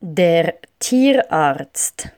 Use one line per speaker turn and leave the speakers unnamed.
Der Tierarzt.